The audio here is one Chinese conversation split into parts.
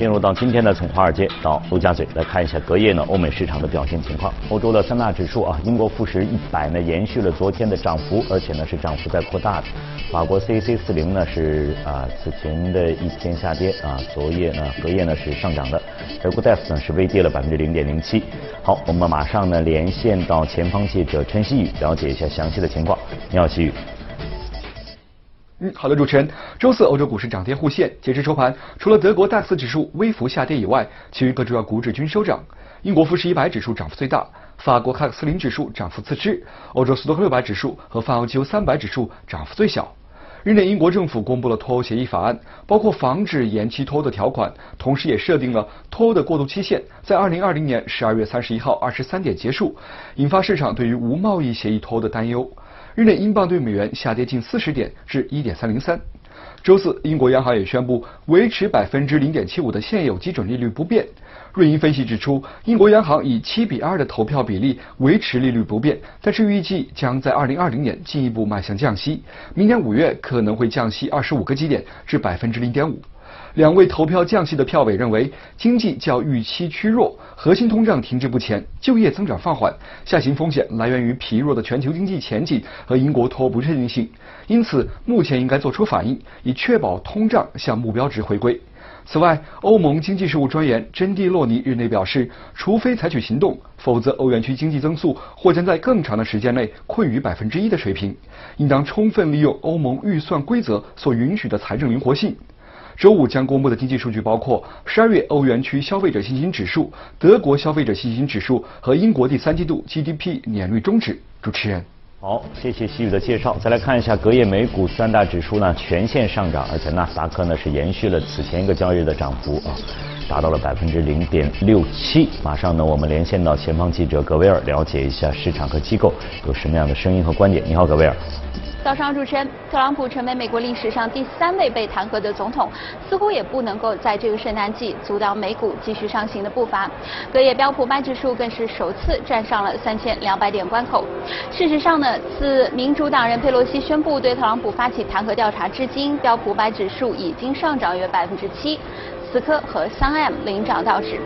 进入到今天呢从华尔街到陆家嘴来看一下隔夜呢欧美市场的表现情况。欧洲的三大指数啊，英国富时一百呢延续了昨天的涨幅，而且呢是涨幅在扩大的。法国 C C 四零呢是啊此前的一天下跌啊，昨夜呢隔夜呢是上涨的。德国 DAX 呢是微跌了百分之零点零七。好，我们马上呢连线到前方记者陈曦宇，了解一下详细的情况。你好，曦宇。嗯，好的，主持人。周四欧洲股市涨跌互现，截至收盘，除了德国 DAX 指数微幅下跌以外，其余各主要股指均收涨。英国富时一百指数涨幅最大，法国卡克斯林指数涨幅次之，欧洲斯托克六百指数和泛欧期油三百指数涨幅最小。日内，英国政府公布了脱欧协议法案，包括防止延期脱欧的条款，同时也设定了脱欧的过渡期限在二零二零年十二月三十一号二十三点结束，引发市场对于无贸易协议脱欧的担忧。日内，英镑对美元下跌近四十点，至一点三零三。周四，英国央行也宣布维持百分之零点七五的现有基准利率不变。瑞银分析指出，英国央行以七比二的投票比例维持利率不变，但是预计将在二零二零年进一步迈向降息，明年五月可能会降息二十五个基点至百分之零点五。两位投票降息的票委认为，经济较预期趋弱，核心通胀停滞不前，就业增长放缓，下行风险来源于疲弱的全球经济前景和英国脱欧不确定性，因此目前应该做出反应，以确保通胀向目标值回归。此外，欧盟经济事务专员珍蒂洛尼日内表示，除非采取行动，否则欧元区经济增速或将在更长的时间内困于百分之一的水平，应当充分利用欧盟预算规则所允许的财政灵活性。周五将公布的经济数据包括十二月欧元区消费者信心指数、德国消费者信心指数和英国第三季度 GDP 年率终值。主持人，好，谢谢西宇的介绍。再来看一下隔夜美股三大指数呢全线上涨，而且纳斯达克呢是延续了此前一个交易日的涨幅啊，达到了百分之零点六七。马上呢，我们连线到前方记者格维尔，了解一下市场和机构有什么样的声音和观点。你好，格维尔。早上，主持人，特朗普成为美国历史上第三位被弹劾的总统，似乎也不能够在这个圣诞季阻挡美股继续上行的步伐。隔夜标普白指数更是首次站上了三千两百点关口。事实上呢，自民主党人佩洛西宣布对特朗普发起弹劾调查至今，标普百指数已经上涨约百分之七，思科和三 M 领涨道指。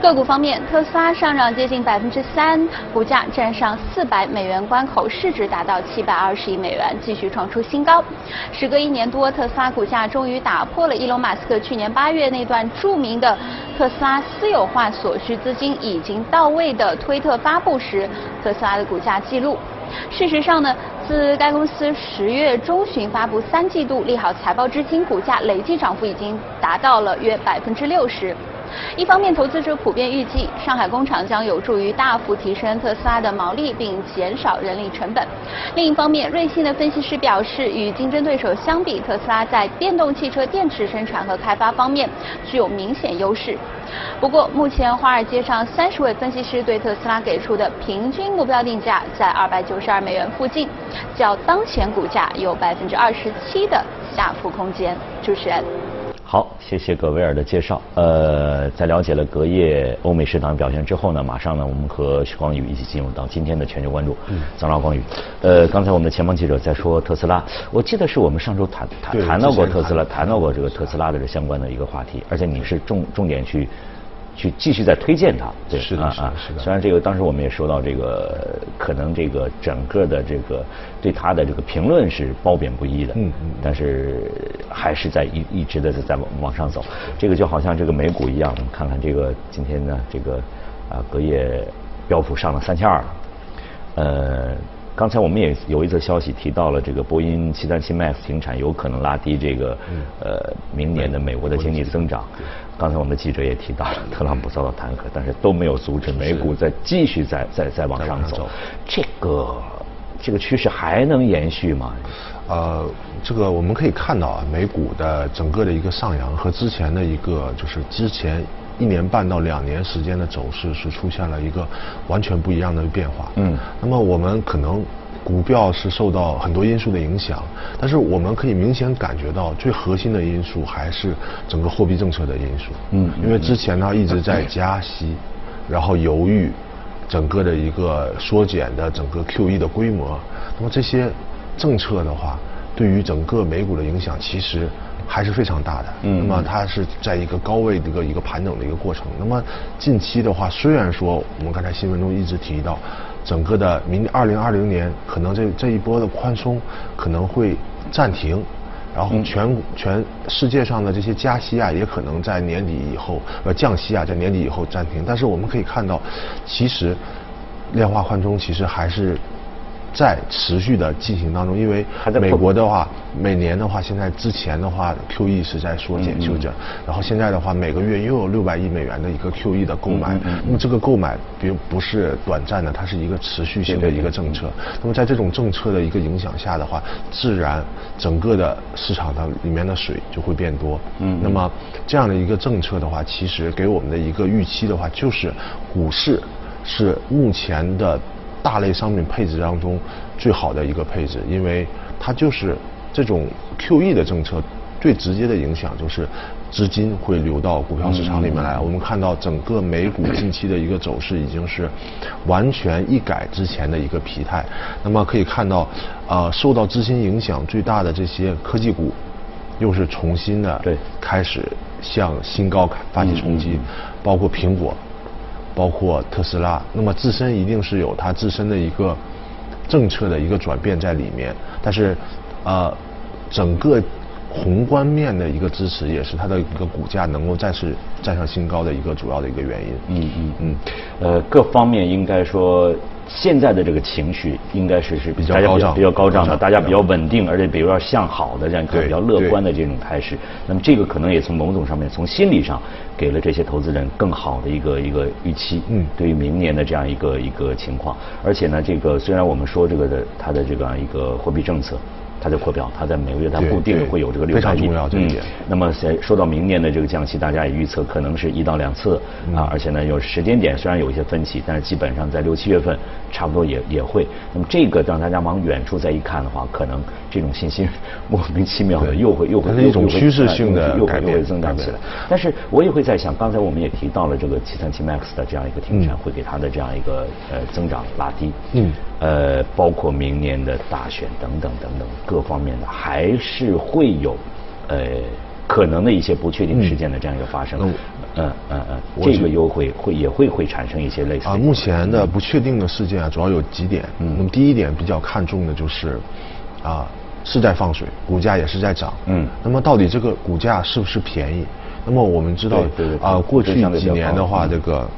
个股方面，特斯拉上涨接近百分之三，股价站上四百美元关口，市值达到七百二十亿美元，继续创出新高。时隔一年多，特斯拉股价终于打破了伊隆马斯克去年八月那段著名的特斯拉私有化所需资金已经到位的推特发布时特斯拉的股价记录。事实上呢，自该公司十月中旬发布三季度利好财报至今，股价累计涨幅已经达到了约百分之六十。一方面，投资者普遍预计上海工厂将有助于大幅提升特斯拉的毛利，并减少人力成本。另一方面，瑞信的分析师表示，与竞争对手相比，特斯拉在电动汽车电池生产和开发方面具有明显优势。不过，目前华尔街上三十位分析师对特斯拉给出的平均目标定价在二百九十二美元附近，较当前股价有百分之二十七的下浮空间。主持人。好，谢谢葛威尔的介绍。呃，在了解了隔夜欧美市场表现之后呢，马上呢，我们和徐光宇一起进入到今天的全球关注。嗯，早上，光宇。呃，刚才我们的前方记者在说特斯拉，我记得是我们上周谈谈谈到过特斯拉，谈到过这个特斯拉的这相关的一个话题，而且你是重重点去。去继续在推荐它，对，是的，啊是的。虽然这个当时我们也说到这个，可能这个整个的这个对它的这个评论是褒贬不一的，嗯嗯，但是还是在一一直的在往往上走。这个就好像这个美股一样，我们看看这个今天呢，这个啊隔夜标普上了三千二了，呃。刚才我们也有一则消息提到了这个波音737 MAX 停产有可能拉低这个呃明年的美国的经济增长。刚才我们的记者也提到了特朗普遭到弹劾，但是都没有阻止美股在继续在在在往上走。这个这个趋势还能延续吗？呃，这个我们可以看到啊，美股的整个的一个上扬和之前的一个就是之前。一年半到两年时间的走势是出现了一个完全不一样的变化。嗯，那么我们可能股票是受到很多因素的影响，但是我们可以明显感觉到最核心的因素还是整个货币政策的因素。嗯，因为之前呢一直在加息，然后犹豫整个的一个缩减的整个 QE 的规模，那么这些政策的话，对于整个美股的影响其实。还是非常大的。嗯。那么它是在一个高位的一个一个盘整的一个过程。那么近期的话，虽然说我们刚才新闻中一直提到，整个的明二零二零年可能这这一波的宽松可能会暂停。然后全全世界上的这些加息啊，也可能在年底以后呃降息啊，在年底以后暂停。但是我们可以看到，其实量化宽松其实还是。在持续的进行当中，因为美国的话，每年的话，现在之前的话，QE 是在缩减修正，然后现在的话，每个月又有六百亿美元的一个 QE 的购买，那么这个购买并不是短暂的，它是一个持续性的一个政策。那么在这种政策的一个影响下的话，自然整个的市场的里面的水就会变多。嗯，那么这样的一个政策的话，其实给我们的一个预期的话，就是股市是目前的。大类商品配置当中最好的一个配置，因为它就是这种 QE 的政策最直接的影响就是资金会流到股票市场里面来。我们看到整个美股近期的一个走势已经是完全一改之前的一个疲态。那么可以看到，呃，受到资金影响最大的这些科技股，又是重新的开始向新高发起冲击，包括苹果。包括特斯拉，那么自身一定是有它自身的一个政策的一个转变在里面，但是呃，整个宏观面的一个支持，也是它的一个股价能够再次站上新高的一个主要的一个原因。嗯嗯嗯，呃，各方面应该说。现在的这个情绪应该是是比较高涨，比较高涨的，大家比较稳定，而且比如说向好的这样一个比较乐观的这种态势。那么这个可能也从某种上面，从心理上给了这些投资人更好的一个一个预期。嗯，对于明年的这样一个一个情况，而且呢，这个虽然我们说这个的它的这样一个货币政策。它的扩表，它在每个月它固定会有这个六百亿，嗯，那么在说到明年的这个降息，大家也预测可能是一到两次啊，而且呢有时间点虽然有一些分歧，但是基本上在六七月份差不多也也会。那么这个让大家往远处再一看的话，可能这种信心莫名其妙的又会又会一种趋势性的又会又会增长起来。但是我也会在想，刚才我们也提到了这个七三七 MAX 的这样一个停产，会给它的这样一个呃增长拉低。嗯。呃，包括明年的大选等等等等各方面的，还是会有呃可能的一些不确定事件的这样一个发生。嗯嗯嗯，这个优惠会也会会产生一些类似。啊，目前的不确定的事件啊，主要有几点。嗯。那么第一点比较看重的就是啊是在放水，股价也是在涨。嗯。那么到底这个股价是不是便宜？那么我们知道啊，过去几年的话，这个。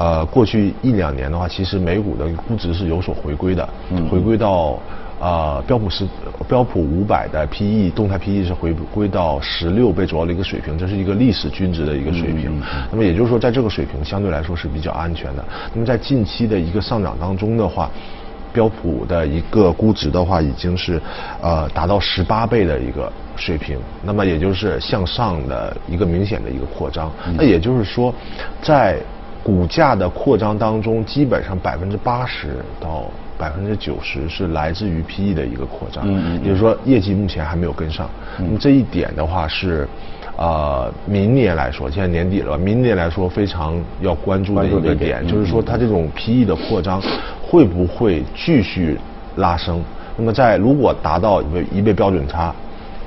呃，过去一两年的话，其实美股的估值是有所回归的，回归到啊标普十标普五百的 PE 动态 PE 是回归到十六倍左右的一个水平，这是一个历史均值的一个水平。那么也就是说，在这个水平相对来说是比较安全的。那么在近期的一个上涨当中的话，标普的一个估值的话已经是呃达到十八倍的一个水平，那么也就是向上的一个明显的一个扩张。那也就是说，在股价的扩张当中，基本上百分之八十到百分之九十是来自于 PE 的一个扩张，嗯也就是说业绩目前还没有跟上。那么这一点的话是，呃，明年来说，现在年底了，明年来说非常要关注的一个点，就是说它这种 PE 的扩张会不会继续拉升？那么在如果达到一倍一倍标准差、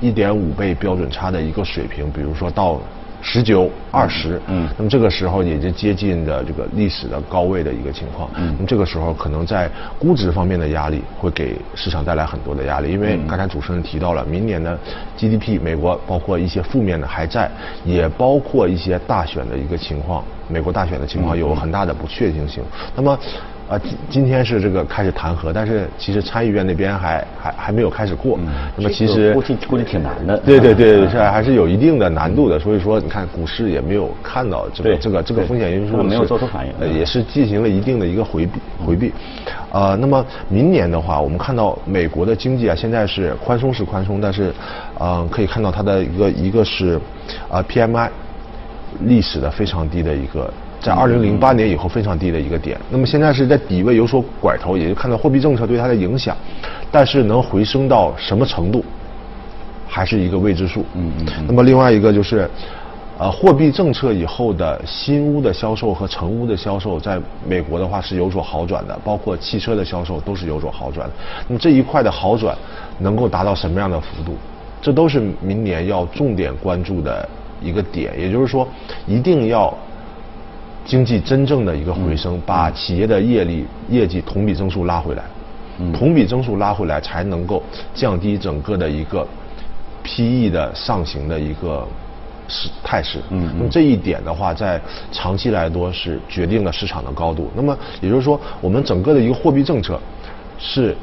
一点五倍标准差的一个水平，比如说到。十九二十，嗯，那么这个时候也就接近的这个历史的高位的一个情况，嗯，那么这个时候可能在估值方面的压力会给市场带来很多的压力，因为刚才主持人提到了，明年的 GDP 美国包括一些负面的还在，也包括一些大选的一个情况，美国大选的情况有很大的不确定性，那么。啊，今今天是这个开始弹劾，但是其实参议院那边还还还没有开始过。那么其实估计估计挺难的。对对对，是还是有一定的难度的。所以说，你看股市也没有看到这个这个这个风险因素，没有做出反应，也是进行了一定的一个回避回避。呃，那么明年的话，我们看到美国的经济啊，现在是宽松是宽松，但是呃，可以看到它的一个一个是啊 PMI 历史的非常低的一个。在二零零八年以后非常低的一个点，那么现在是在底位有所拐头，也就看到货币政策对它的影响，但是能回升到什么程度，还是一个未知数。嗯嗯。那么另外一个就是，呃，货币政策以后的新屋的销售和成屋的销售，在美国的话是有所好转的，包括汽车的销售都是有所好转。那么这一块的好转能够达到什么样的幅度？这都是明年要重点关注的一个点。也就是说，一定要经济真正的一个回升，把企业的业力业绩同比增速拉回来，同比增速拉回来，才能够降低整个的一个 PE 的上行的一个。势态势，嗯，那么这一点的话，在长期来说是决定了市场的高度。那么也就是说，我们整个的一个货币政策是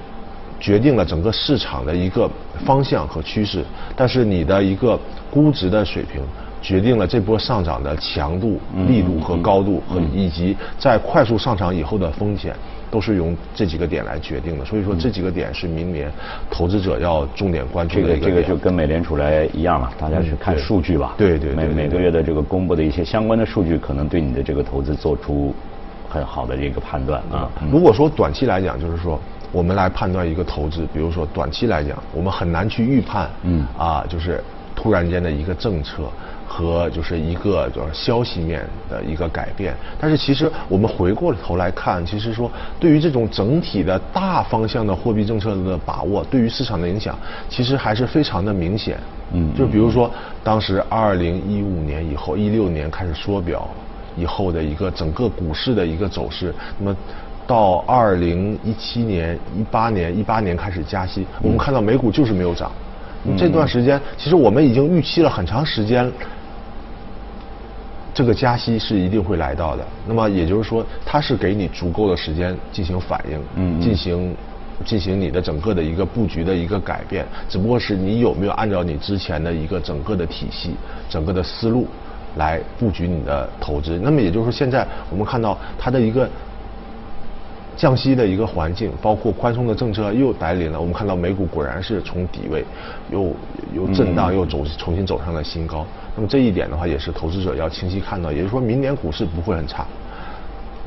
决定了整个市场的一个方向和趋势，但是你的一个估值的水平决定了这波上涨的强度、力度和高度，和以及在快速上涨以后的风险。都是用这几个点来决定的，所以说这几个点是明年投资者要重点关注的一个这个就跟美联储来一样了，大家去看数据吧。对对。每每个月的这个公布的一些相关的数据，可能对你的这个投资做出很好的一个判断啊。如果说短期来讲，就是说我们来判断一个投资，比如说短期来讲，我们很难去预判，嗯啊，就是突然间的一个政策。和就是一个就是消息面的一个改变，但是其实我们回过头来看，其实说对于这种整体的大方向的货币政策的把握，对于市场的影响，其实还是非常的明显。嗯，就比如说当时二零一五年以后，一六年开始缩表以后的一个整个股市的一个走势，那么到二零一七年、一八年、一八年开始加息，我们看到美股就是没有涨。这段时间，其实我们已经预期了很长时间。这个加息是一定会来到的，那么也就是说，它是给你足够的时间进行反应，嗯，进行进行你的整个的一个布局的一个改变，只不过是你有没有按照你之前的一个整个的体系、整个的思路来布局你的投资。那么也就是说，现在我们看到它的一个降息的一个环境，包括宽松的政策又来临了。我们看到美股果然是从底位又又震荡又走重新走上了新高。那么这一点的话，也是投资者要清晰看到，也就是说明年股市不会很差。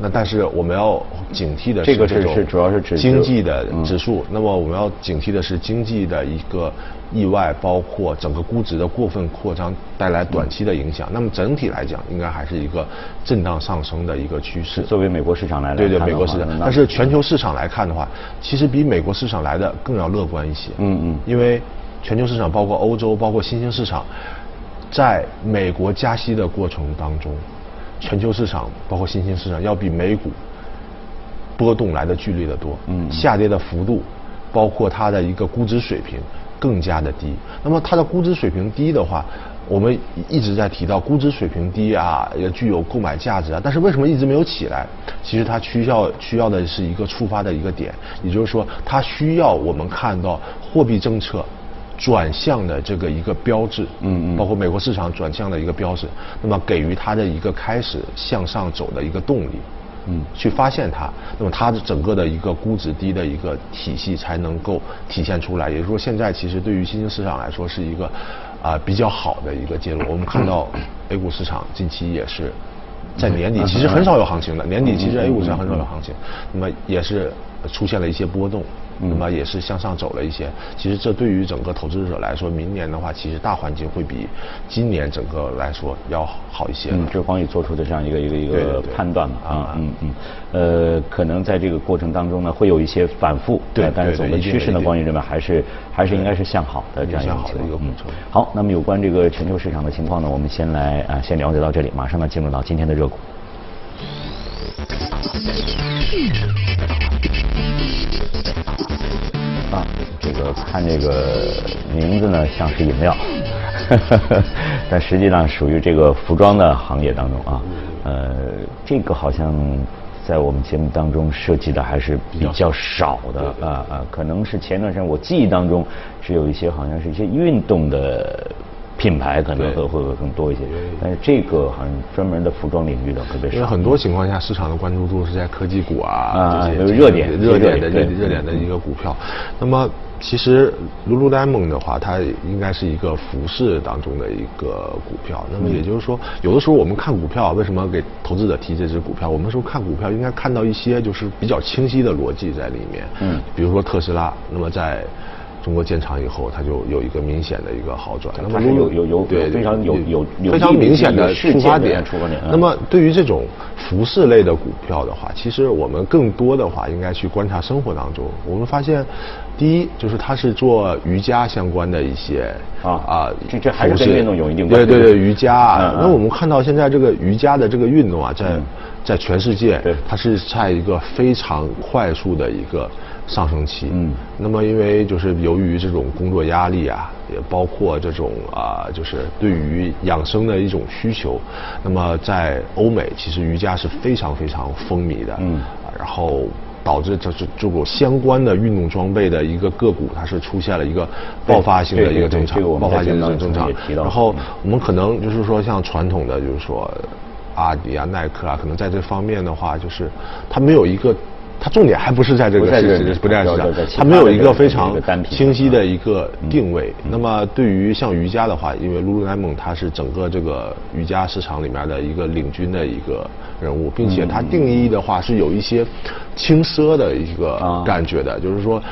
那但是我们要警惕的是这种主要是指经济的指数。那么我们要警惕的是经济的一个意外，包括整个估值的过分扩张带来短期的影响。那么整体来讲，应该还是一个震荡上升的一个趋势。作为美国市场来，对对，美国市场。但是全球市场来看的话，其实比美国市场来的更要乐观一些。嗯嗯。因为全球市场包括欧洲，包括新兴市场。在美国加息的过程当中，全球市场包括新兴市场要比美股波动来的剧烈的多，嗯，下跌的幅度，包括它的一个估值水平更加的低。那么它的估值水平低的话，我们一直在提到估值水平低啊，也具有购买价值啊，但是为什么一直没有起来？其实它需要需要的是一个触发的一个点，也就是说，它需要我们看到货币政策。转向的这个一个标志，嗯嗯，包括美国市场转向的一个标志，那么给予它的一个开始向上走的一个动力，嗯，去发现它，那么它的整个的一个估值低的一个体系才能够体现出来。也就是说，现在其实对于新兴市场来说是一个啊比较好的一个介入。我们看到 A 股市场近期也是在年底其实很少有行情的，年底其实 A 股市场很少有行情，那么也是出现了一些波动。那么也是向上走了一些，其实这对于整个投资者来说，明年的话，其实大环境会比今年整个来说要好一些。嗯，这是黄宇做出的这样一个一个一个判断嘛啊。嗯嗯呃，可能在这个过程当中呢，会有一些反复，对，但是总的趋势呢，光宇认为还是还是应该是向好的这样一个一个嗯好，那么有关这个全球市场的情况呢，我们先来啊先了解到这里，马上呢进入到今天的热股。啊，这个看这个名字呢像是饮料，但实际上属于这个服装的行业当中啊。呃，这个好像在我们节目当中涉及的还是比较少的啊啊，可能是前段时间我记忆当中是有一些好像是一些运动的。品牌可能会会更多一些，但是这个好像专门的服装领域的特别少。因为很多情况下，市场的关注度是在科技股啊这些热点热点的热热点的一个股票。那么其实 Lululemon 的话，它应该是一个服饰当中的一个股票。那么也就是说，有的时候我们看股票，为什么给投资者提这只股票？我们说看股票应该看到一些就是比较清晰的逻辑在里面。嗯，比如说特斯拉，那么在。中国建厂以后，它就有一个明显的一个好转。那么有有有对非常有有非常明显的出发点。那么对于这种服饰类的股票的话，其实我们更多的话应该去观察生活当中。我们发现，第一就是他是做瑜伽相关的一些啊啊，这这还是跟运动有一定关系。对对对，瑜伽啊。那我们看到现在这个瑜伽的这个运动啊，在在全世界，它是在一个非常快速的一个上升期。嗯。那么因为就是由于这种工作压力啊，也包括这种啊，就是对于养生的一种需求，那么在欧美其实瑜伽是非常非常风靡的。嗯。然后。导致这这这股相关的运动装备的一个个股，它是出现了一个爆发性的一个增长，爆发性的增长。然后我们可能就是说，像传统的就是说，阿迪啊、耐克啊，可能在这方面的话，就是它没有一个。它重点还不是在这个市场，不在市场，它没有一个非常清晰的一个定位。那么对于像瑜伽的话，因为 Lululemon 它是整个这个瑜伽市场里面的一个领军的一个人物，并且它定义的话是有一些轻奢的一个感觉的，就是说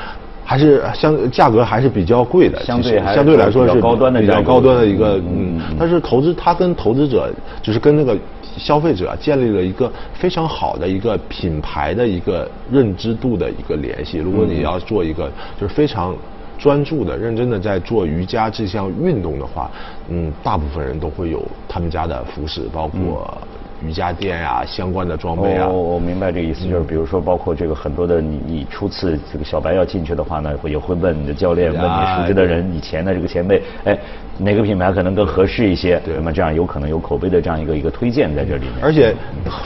还是相价格还是比较贵的，相对相对来说是比较高端的比较高端的一个嗯，但是投资它跟投资者就是跟那个。消费者建立了一个非常好的一个品牌的一个认知度的一个联系。如果你要做一个就是非常专注的、认真的在做瑜伽这项运动的话，嗯，大部分人都会有他们家的服饰，包括。瑜伽垫呀，相关的装备啊，我我明白这个意思，就是比如说，包括这个很多的，你你初次这个小白要进去的话呢，会也会问你的教练，问你熟知的人，以前的这个前辈，哎，哪个品牌可能更合适一些？对那么这样有可能有口碑的这样一个一个推荐在这里面。而且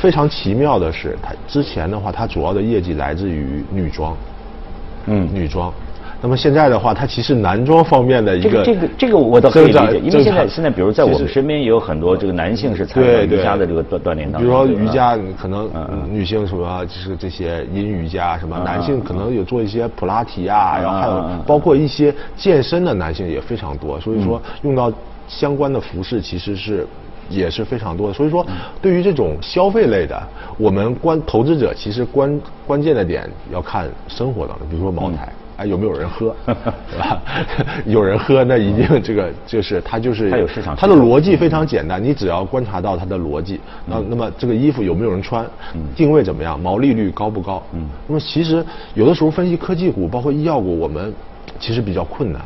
非常奇妙的是，它之前的话，它主要的业绩来自于女装，嗯，女装。那么现在的话，它其实男装方面的一个这个这个我倒可以理解，因为现在现在比如在我们身边也有很多这个男性是参与瑜伽的这个锻锻炼的，比如说瑜伽可能女性什么就是这些阴瑜伽什么，男性可能有做一些普拉提啊，然后还有包括一些健身的男性也非常多，所以说用到相关的服饰其实是也是非常多的，所以说对于这种消费类的，我们关投资者其实关关键的点要看生活当中，比如说茅台。哎，有没有人喝，对吧？有人喝，那一定这个就是它就是它有市场，它的逻辑非常简单，你只要观察到它的逻辑，那那么这个衣服有没有人穿，定位怎么样，毛利率高不高？嗯，那么其实有的时候分析科技股，包括医药股，我们其实比较困难。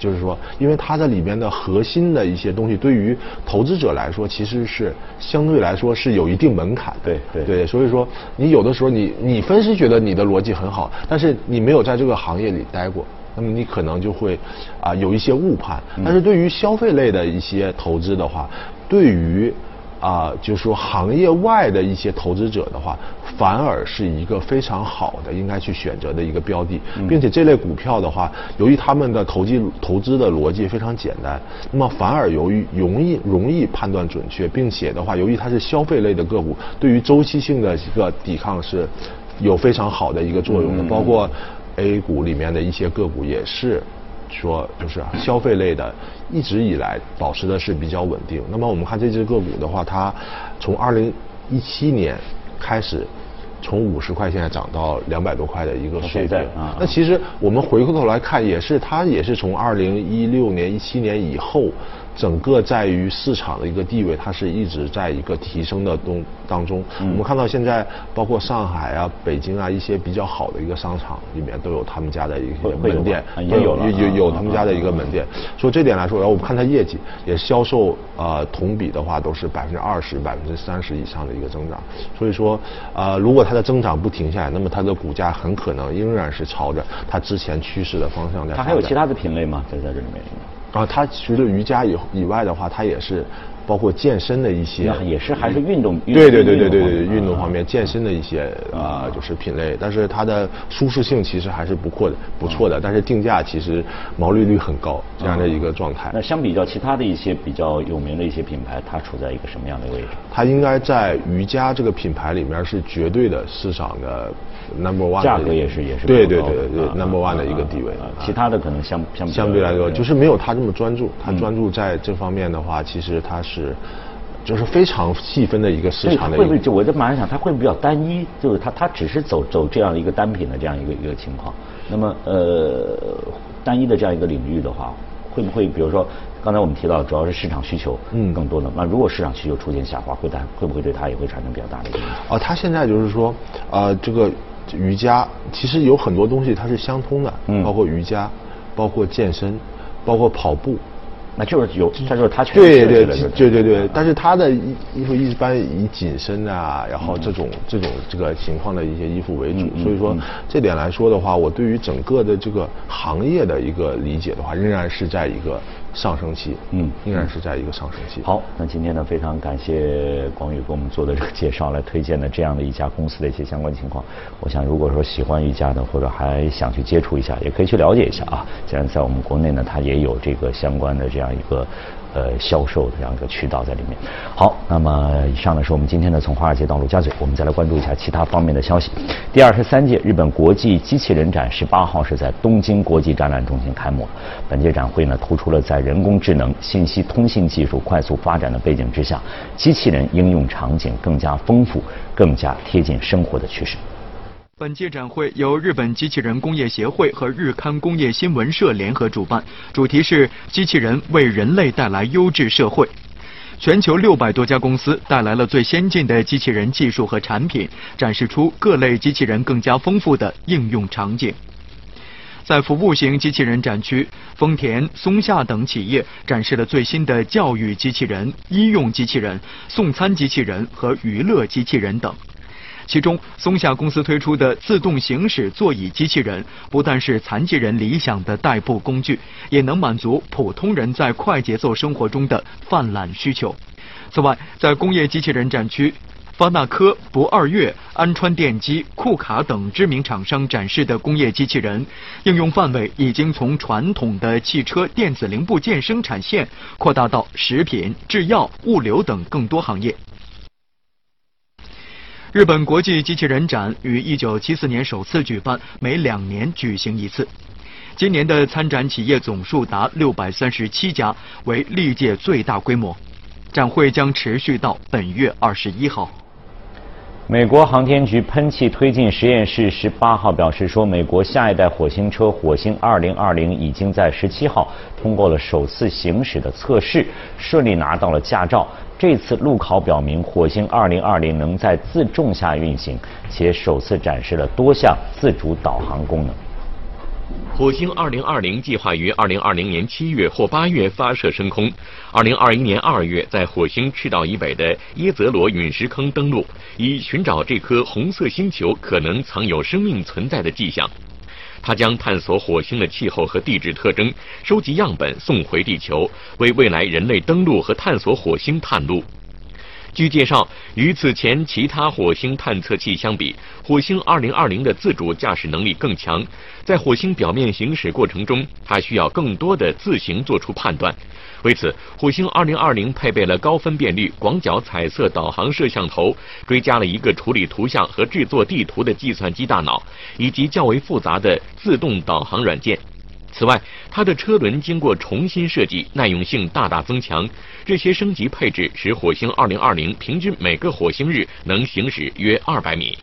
就是说，因为它在里边的核心的一些东西，对于投资者来说，其实是相对来说是有一定门槛。对对对，所以说你有的时候你你分析觉得你的逻辑很好，但是你没有在这个行业里待过，那么你可能就会啊有一些误判。但是对于消费类的一些投资的话，对于。啊，就是说行业外的一些投资者的话，反而是一个非常好的应该去选择的一个标的，并且这类股票的话，由于他们的投机投资的逻辑非常简单，那么反而由于容易容易判断准确，并且的话，由于它是消费类的个股，对于周期性的一个抵抗是有非常好的一个作用的，包括 A 股里面的一些个股也是。说就是消费类的，一直以来保持的是比较稳定。那么我们看这只个股的话，它从二零一七年开始，从五十块现在涨到两百多块的一个水平。那其实我们回过头来看，也是它也是从二零一六年、一七年以后。整个在于市场的一个地位，它是一直在一个提升的东当中。我们看到现在，包括上海啊、北京啊一些比较好的一个商场里面，都有他们家的一些门店，也有有有他们家的一个门店。所以这点来说，然后我们看它业绩，也销售啊同比的话都是百分之二十、百分之三十以上的一个增长。所以说啊，如果它的增长不停下来，那么它的股价很可能仍然是朝着它之前趋势的方向在。它还有其他的品类吗？在在这里面？啊，它除了瑜伽以以外的话，它也是包括健身的一些，也是还是运动。对对对对对对，运动方面健身的一些啊，就是品类。但是它的舒适性其实还是不错的，不错的。但是定价其实毛利率很高，这样的一个状态。那相比较其他的一些比较有名的一些品牌，它处在一个什么样的位置？它应该在瑜伽这个品牌里面是绝对的市场的。Number one 价格也是也是对对对对 number one 的一个地位，其他的可能相相相对来说就是没有他这么专注，他专注在这方面的话，其实他是就是非常细分的一个市场的。会不会就我在马上想，他会不会比较单一？就是他他只是走走这样一个单品的这样一个一个情况。那么呃，单一的这样一个领域的话，会不会比如说刚才我们提到主要是市场需求嗯更多的那如果市场需求出现下滑，会带会不会对它也会产生比较大的影响？啊，他现在就是说啊这个。瑜伽，其实有很多东西它是相通的，嗯，包括瑜伽，包括健身，包括跑步。那就是有，他就是他全对对对对对，但是他的衣衣服一般以紧身啊，然后这种这种这个情况的一些衣服为主，所以说这点来说的话，我对于整个的这个行业的一个理解的话，仍然是在一个。上升期，嗯，依然是在一个上升期。好，那今天呢，非常感谢广宇给我们做的这个介绍，来推荐的这样的一家公司的一些相关情况。我想，如果说喜欢瑜伽的，或者还想去接触一下，也可以去了解一下啊。既然在我们国内呢，它也有这个相关的这样一个。呃，销售的这样一个渠道在里面。好，那么以上呢是我们今天呢从华尔街到陆家嘴，我们再来关注一下其他方面的消息。第二十三届日本国际机器人展十八号是在东京国际展览中心开幕。本届展会呢突出了在人工智能、信息通信技术快速发展的背景之下，机器人应用场景更加丰富、更加贴近生活的趋势。本届展会由日本机器人工业协会和日刊工业新闻社联合主办，主题是“机器人为人类带来优质社会”。全球六百多家公司带来了最先进的机器人技术和产品，展示出各类机器人更加丰富的应用场景。在服务型机器人展区，丰田、松下等企业展示了最新的教育机器人、医用机器人、送餐机器人和娱乐机器人等。其中，松下公司推出的自动行驶座椅机器人，不但是残疾人理想的代步工具，也能满足普通人在快节奏生活中的泛滥需求。此外，在工业机器人展区，发那科、不二月、安川电机、库卡等知名厂商展示的工业机器人，应用范围已经从传统的汽车电子零部件生产线，扩大到食品、制药、物流等更多行业。日本国际机器人展于1974年首次举办，每两年举行一次。今年的参展企业总数达637家，为历届最大规模。展会将持续到本月21号。美国航天局喷气推进实验室十八号表示说，美国下一代火星车火星二零二零已经在十七号通过了首次行驶的测试，顺利拿到了驾照。这次路考表明，火星二零二零能在自重下运行，且首次展示了多项自主导航功能。火星2020计划于2020年7月或8月发射升空，2021年2月在火星赤道以北的耶泽罗陨石坑登陆，以寻找这颗红色星球可能藏有生命存在的迹象。它将探索火星的气候和地质特征，收集样本送回地球，为未来人类登陆和探索火星探路。据介绍，与此前其他火星探测器相比，火星2020的自主驾驶能力更强。在火星表面行驶过程中，它需要更多的自行做出判断。为此，火星2020配备了高分辨率广角彩色导航摄像头，追加了一个处理图像和制作地图的计算机大脑，以及较为复杂的自动导航软件。此外，它的车轮经过重新设计，耐用性大大增强。这些升级配置使火星2020平均每个火星日能行驶约200米。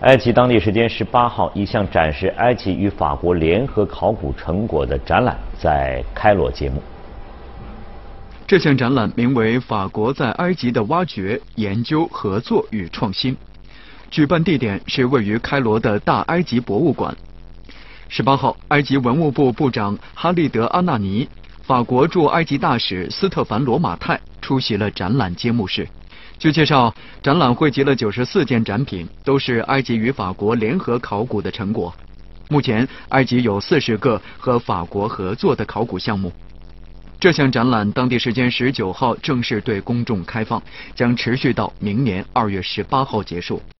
埃及当地时间十八号，一项展示埃及与法国联合考古成果的展览在开罗揭幕。这项展览名为《法国在埃及的挖掘、研究、合作与创新》，举办地点是位于开罗的大埃及博物馆。十八号，埃及文物部部长哈利德·阿纳尼、法国驻埃及大使斯特凡·罗马泰出席了展览揭幕式。据介绍，展览汇集了九十四件展品，都是埃及与法国联合考古的成果。目前，埃及有四十个和法国合作的考古项目。这项展览当地时间十九号正式对公众开放，将持续到明年二月十八号结束。